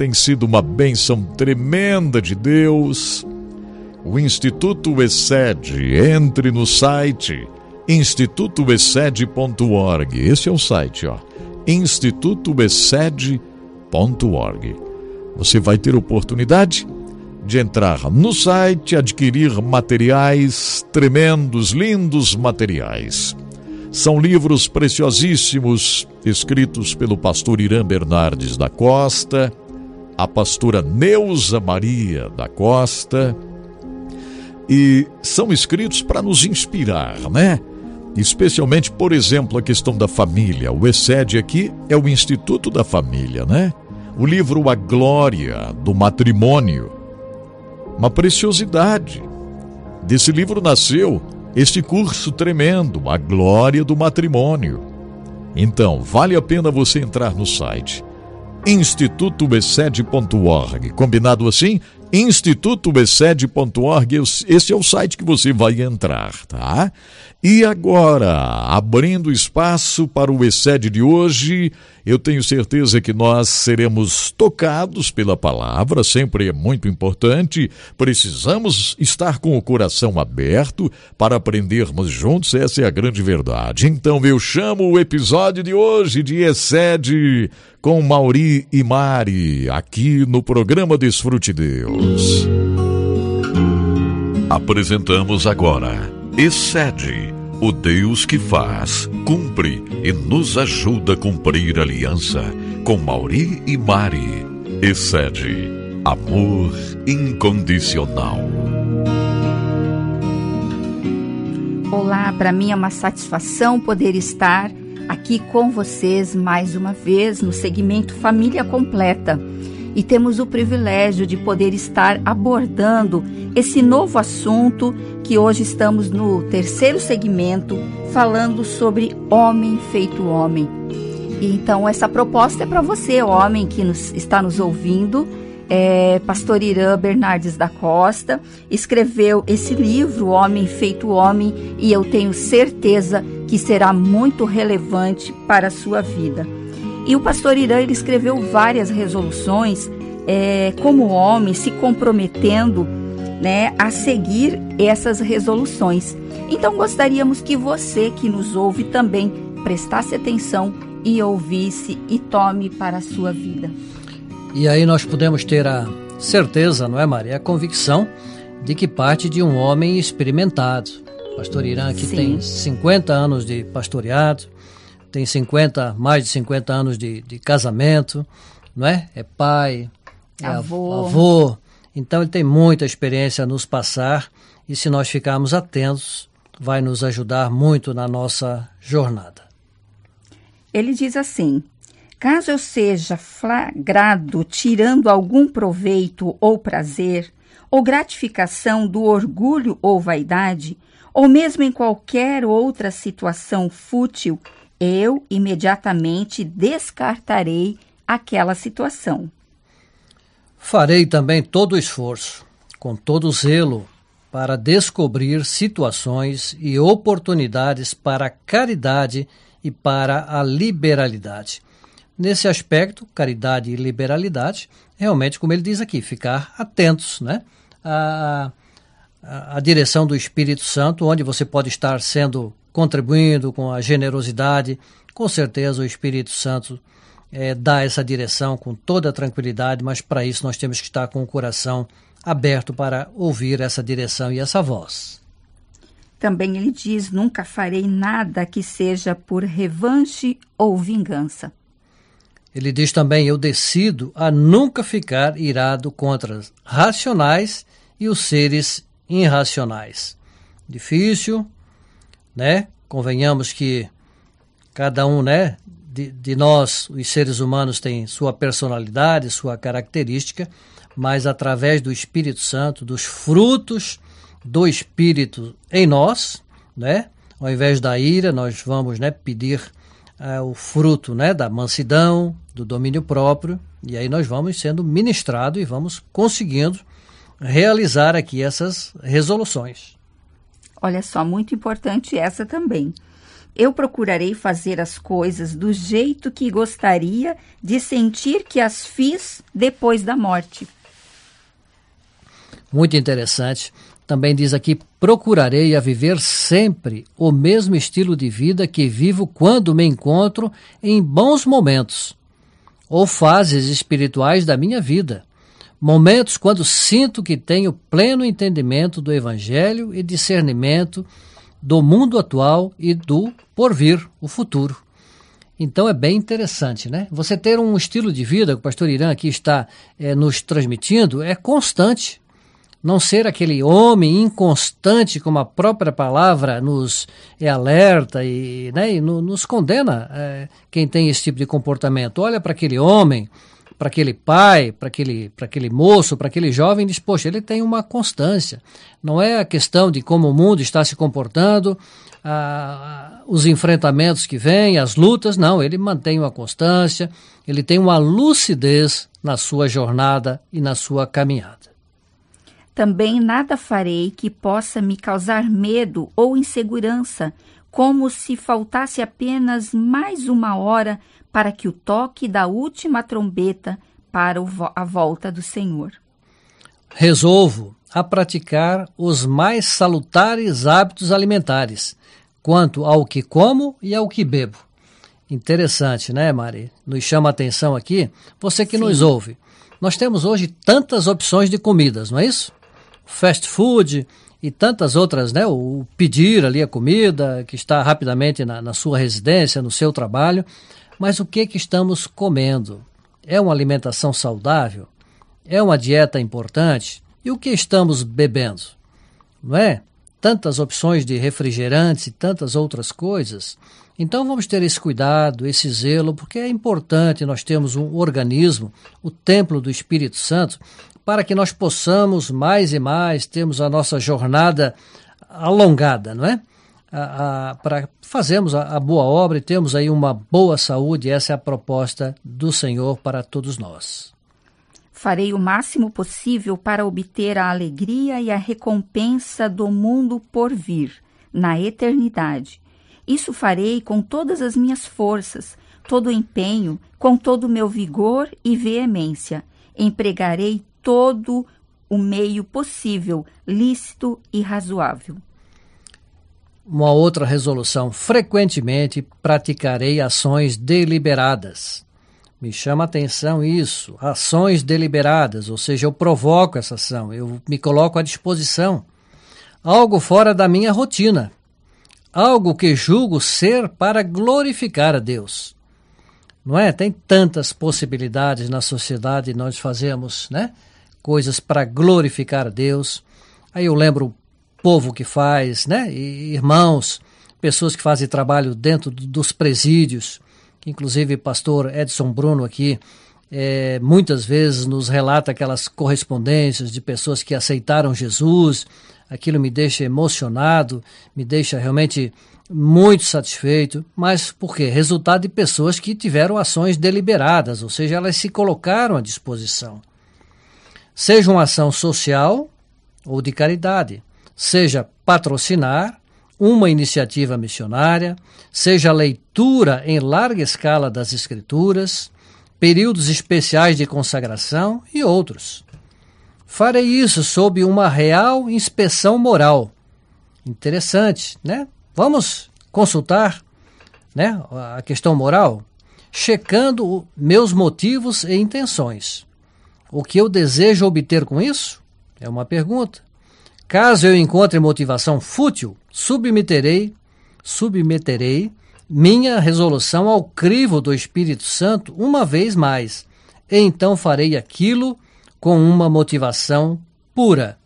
tem sido uma bênção tremenda de Deus. O Instituto Excede, entre no site institutoexcede.org. Esse é o site, ó. institutoexcede.org. Você vai ter oportunidade de entrar no site, adquirir materiais tremendos, lindos materiais. São livros preciosíssimos escritos pelo pastor Irã Bernardes da Costa, a pastora Neuza Maria da Costa, e são escritos para nos inspirar, né? Especialmente, por exemplo, a questão da família. O ESED aqui é o Instituto da Família, né? O livro A Glória do Matrimônio. Uma preciosidade. Desse livro nasceu este curso tremendo, A Glória do Matrimônio. Então, vale a pena você entrar no site institutoexcede.org. Combinado assim? institutoexcede.org, esse é o site que você vai entrar, tá? E agora, abrindo espaço para o Excede de hoje, eu tenho certeza que nós seremos tocados pela palavra, sempre é muito importante. Precisamos estar com o coração aberto para aprendermos juntos, essa é a grande verdade. Então eu chamo o episódio de hoje de Excede com Mauri e Mari, aqui no programa Desfrute Deus. Apresentamos agora Excede, o Deus que faz, cumpre e nos ajuda a cumprir a aliança com Mauri e Mari. Excede, amor incondicional. Olá, para mim é uma satisfação poder estar aqui com vocês mais uma vez no segmento Família Completa. E temos o privilégio de poder estar abordando esse novo assunto que hoje estamos no terceiro segmento, falando sobre homem feito homem. E então essa proposta é para você, homem que nos, está nos ouvindo é, pastor Irã Bernardes da Costa, escreveu esse livro, Homem Feito Homem, e eu tenho certeza que será muito relevante para a sua vida. E o pastor Irã ele escreveu várias resoluções é, como homem, se comprometendo né, a seguir essas resoluções. Então gostaríamos que você que nos ouve também prestasse atenção e ouvisse e tome para a sua vida. E aí nós podemos ter a certeza, não é, Maria? A convicção de que parte de um homem experimentado. Pastor Irã que tem 50 anos de pastoreado, tem 50, mais de 50 anos de, de casamento, não é? É pai, é avô. Então ele tem muita experiência a nos passar e se nós ficarmos atentos, vai nos ajudar muito na nossa jornada. Ele diz assim: Caso eu seja flagrado tirando algum proveito ou prazer, ou gratificação do orgulho ou vaidade, ou mesmo em qualquer outra situação fútil, eu imediatamente descartarei aquela situação. Farei também todo o esforço, com todo zelo, para descobrir situações e oportunidades para a caridade e para a liberalidade nesse aspecto, caridade e liberalidade, realmente, como ele diz aqui, ficar atentos né, à, à direção do Espírito Santo, onde você pode estar sendo contribuindo com a generosidade. Com certeza o Espírito Santo é, dá essa direção com toda a tranquilidade, mas para isso nós temos que estar com o coração aberto para ouvir essa direção e essa voz. Também ele diz: Nunca farei nada que seja por revanche ou vingança. Ele diz também: Eu decido a nunca ficar irado contra os racionais e os seres irracionais. Difícil, né? Convenhamos que cada um, né, de, de nós, os seres humanos, tem sua personalidade, sua característica, mas através do Espírito Santo, dos frutos do Espírito em nós, né? Ao invés da ira, nós vamos, né, pedir é, o fruto né, da mansidão, do domínio próprio, e aí nós vamos sendo ministrados e vamos conseguindo realizar aqui essas resoluções. Olha só, muito importante essa também. Eu procurarei fazer as coisas do jeito que gostaria de sentir que as fiz depois da morte. Muito interessante. Também diz aqui: procurarei a viver sempre o mesmo estilo de vida que vivo quando me encontro em bons momentos ou fases espirituais da minha vida. Momentos quando sinto que tenho pleno entendimento do Evangelho e discernimento do mundo atual e do porvir, o futuro. Então é bem interessante, né? Você ter um estilo de vida, que o pastor Irã aqui está é, nos transmitindo, é constante. Não ser aquele homem inconstante, como a própria palavra nos é alerta e, né, e no, nos condena é, quem tem esse tipo de comportamento. Olha para aquele homem para aquele pai, para aquele, aquele moço, para aquele jovem, diz: Poxa, ele tem uma constância. Não é a questão de como o mundo está se comportando, os enfrentamentos que vêm, as lutas, não, ele mantém uma constância, ele tem uma lucidez na sua jornada e na sua caminhada. Também nada farei que possa me causar medo ou insegurança, como se faltasse apenas mais uma hora para que o toque da última trombeta para a volta do Senhor. Resolvo a praticar os mais salutares hábitos alimentares, quanto ao que como e ao que bebo. Interessante, né, Mari? Nos chama a atenção aqui, você que Sim. nos ouve. Nós temos hoje tantas opções de comidas, não é isso? Fast food e tantas outras, né? O pedir ali a comida, que está rapidamente na, na sua residência, no seu trabalho. Mas o que, que estamos comendo? É uma alimentação saudável? É uma dieta importante? E o que estamos bebendo? Não é? Tantas opções de refrigerantes e tantas outras coisas. Então vamos ter esse cuidado, esse zelo, porque é importante nós termos um organismo, o templo do Espírito Santo, para que nós possamos mais e mais termos a nossa jornada alongada, não é? para fazermos a, a, boa obra e termos aí uma boa saúde. Essa é a proposta do Senhor para todos nós. Farei o máximo possível para obter a alegria e a recompensa do mundo por vir, na eternidade. Isso farei com todas as minhas forças, todo o empenho, com todo o meu vigor e veemência. Empregarei todo o meio possível, lícito e razoável uma outra resolução. Frequentemente praticarei ações deliberadas. Me chama a atenção isso, ações deliberadas, ou seja, eu provoco essa ação, eu me coloco à disposição. Algo fora da minha rotina, algo que julgo ser para glorificar a Deus. Não é? Tem tantas possibilidades na sociedade, nós fazemos, né? Coisas para glorificar a Deus. Aí eu lembro povo que faz, né? E irmãos, pessoas que fazem trabalho dentro dos presídios, inclusive pastor Edson Bruno aqui, é, muitas vezes nos relata aquelas correspondências de pessoas que aceitaram Jesus. Aquilo me deixa emocionado, me deixa realmente muito satisfeito, mas por quê? Resultado de pessoas que tiveram ações deliberadas, ou seja, elas se colocaram à disposição. Seja uma ação social ou de caridade seja patrocinar uma iniciativa missionária, seja leitura em larga escala das Escrituras, períodos especiais de consagração e outros. Farei isso sob uma real inspeção moral. Interessante, né? Vamos consultar né, a questão moral, checando meus motivos e intenções. O que eu desejo obter com isso? É uma pergunta. Caso eu encontre motivação fútil, submeterei, submeterei minha resolução ao crivo do Espírito Santo uma vez mais, e então farei aquilo com uma motivação pura.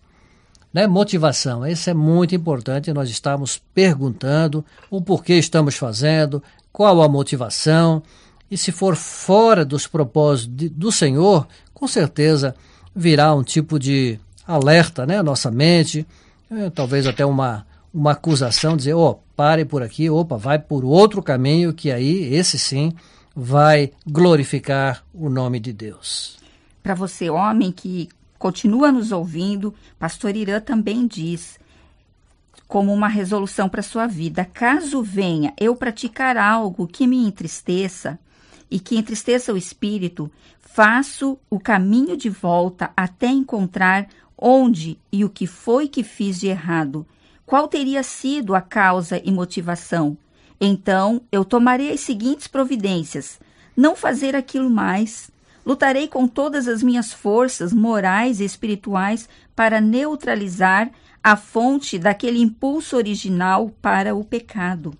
Né? Motivação, isso é muito importante. Nós estamos perguntando o porquê estamos fazendo, qual a motivação, e se for fora dos propósitos do Senhor, com certeza virá um tipo de alerta né, a nossa mente, é, talvez até uma, uma acusação, dizer, ó, oh, pare por aqui, opa, vai por outro caminho, que aí, esse sim, vai glorificar o nome de Deus. Para você, homem que continua nos ouvindo, pastor Irã também diz, como uma resolução para sua vida. Caso venha eu praticar algo que me entristeça e que entristeça o espírito, faço o caminho de volta até encontrar onde e o que foi que fiz de errado. Qual teria sido a causa e motivação? Então eu tomarei as seguintes providências: não fazer aquilo mais. Lutarei com todas as minhas forças morais e espirituais para neutralizar a fonte daquele impulso original para o pecado.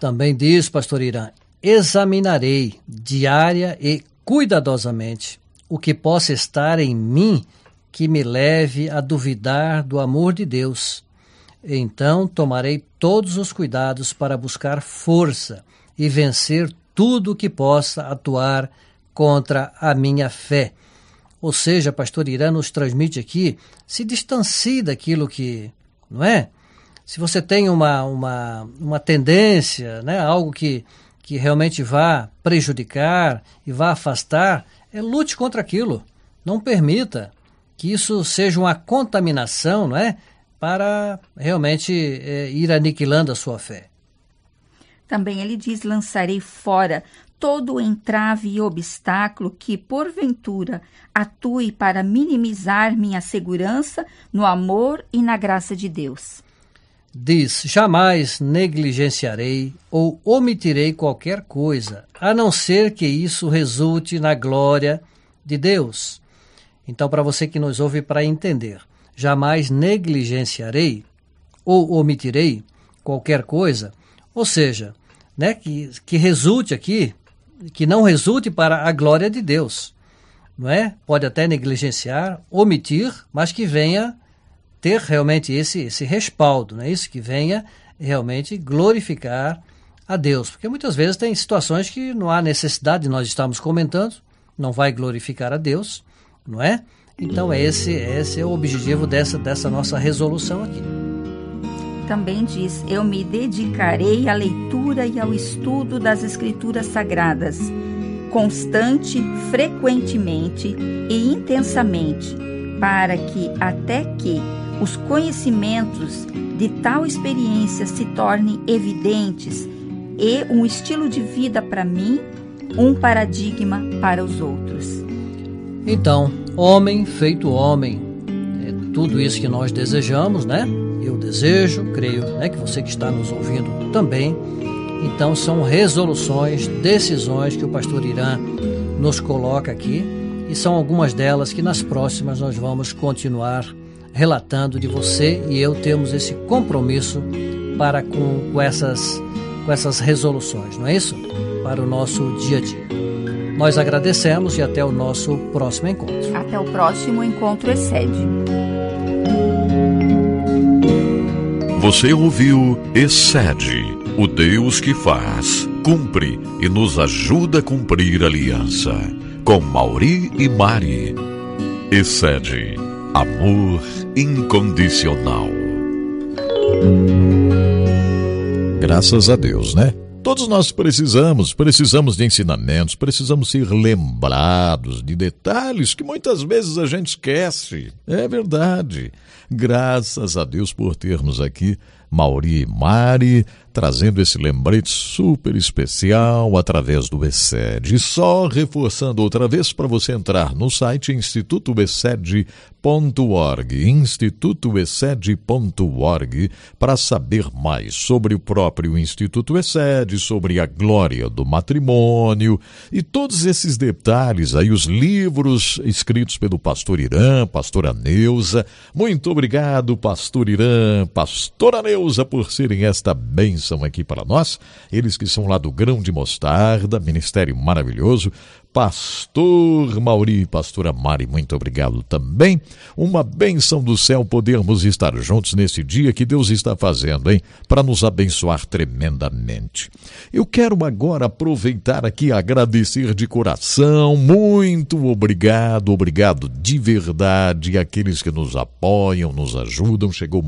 Também diz, pastor Irã, examinarei diária e cuidadosamente o que possa estar em mim que me leve a duvidar do amor de Deus. Então tomarei todos os cuidados para buscar força e vencer tudo o que possa atuar contra a minha fé. Ou seja, pastor Irã nos transmite aqui, se distancie daquilo que, não é? Se você tem uma, uma, uma tendência, né, algo que, que realmente vá prejudicar e vá afastar, é, lute contra aquilo. Não permita que isso seja uma contaminação, não é? Para realmente é, ir aniquilando a sua fé. Também ele diz: lançarei fora todo o entrave e obstáculo que, porventura, atue para minimizar minha segurança no amor e na graça de Deus. Diz: Jamais negligenciarei ou omitirei qualquer coisa, a não ser que isso resulte na glória de Deus. Então, para você que nos ouve para entender, jamais negligenciarei ou omitirei qualquer coisa, ou seja, né, que, que resulte aqui que não resulte para a glória de Deus. Não é? Pode até negligenciar, omitir, mas que venha ter realmente esse, esse respaldo, não é isso? Que venha realmente glorificar a Deus. Porque muitas vezes tem situações que não há necessidade de nós estarmos comentando, não vai glorificar a Deus, não é? Então esse, esse é o objetivo dessa, dessa nossa resolução aqui também diz: Eu me dedicarei à leitura e ao estudo das Escrituras Sagradas, constante, frequentemente e intensamente, para que, até que os conhecimentos de tal experiência se tornem evidentes e um estilo de vida para mim, um paradigma para os outros. Então, homem feito homem, é tudo isso que nós desejamos, né? eu desejo, creio né, que você que está nos ouvindo também. Então, são resoluções, decisões que o pastor Irã nos coloca aqui e são algumas delas que nas próximas nós vamos continuar relatando de você e eu temos esse compromisso para com, com, essas, com essas resoluções, não é isso? Para o nosso dia a dia. Nós agradecemos e até o nosso próximo encontro. Até o próximo encontro excede. Você ouviu Excede, o Deus que faz, cumpre e nos ajuda a cumprir a aliança. Com Mauri e Mari. Excede, amor incondicional. Graças a Deus, né? Todos nós precisamos, precisamos de ensinamentos, precisamos ser lembrados de detalhes que muitas vezes a gente esquece. É verdade. Graças a Deus por termos aqui Mauri e Mari, trazendo esse lembrete super especial através do ESED. E só reforçando outra vez para você entrar no site institutoesed.org, institutoesed.org, para saber mais sobre o próprio Instituto ESED, sobre a glória do matrimônio e todos esses detalhes aí, os livros escritos pelo pastor Irã, pastora Neuza. Muito obrigado, pastor Irã, pastora Neuza por serem esta bênção aqui para nós. Eles que são lá do Grão de Mostarda, ministério maravilhoso. Pastor Mauri, pastora Mari, muito obrigado também. Uma bênção do céu podermos estar juntos nesse dia que Deus está fazendo, hein? Para nos abençoar tremendamente. Eu quero agora aproveitar aqui e agradecer de coração. Muito obrigado, obrigado de verdade àqueles que nos apoiam, nos ajudam. Chegou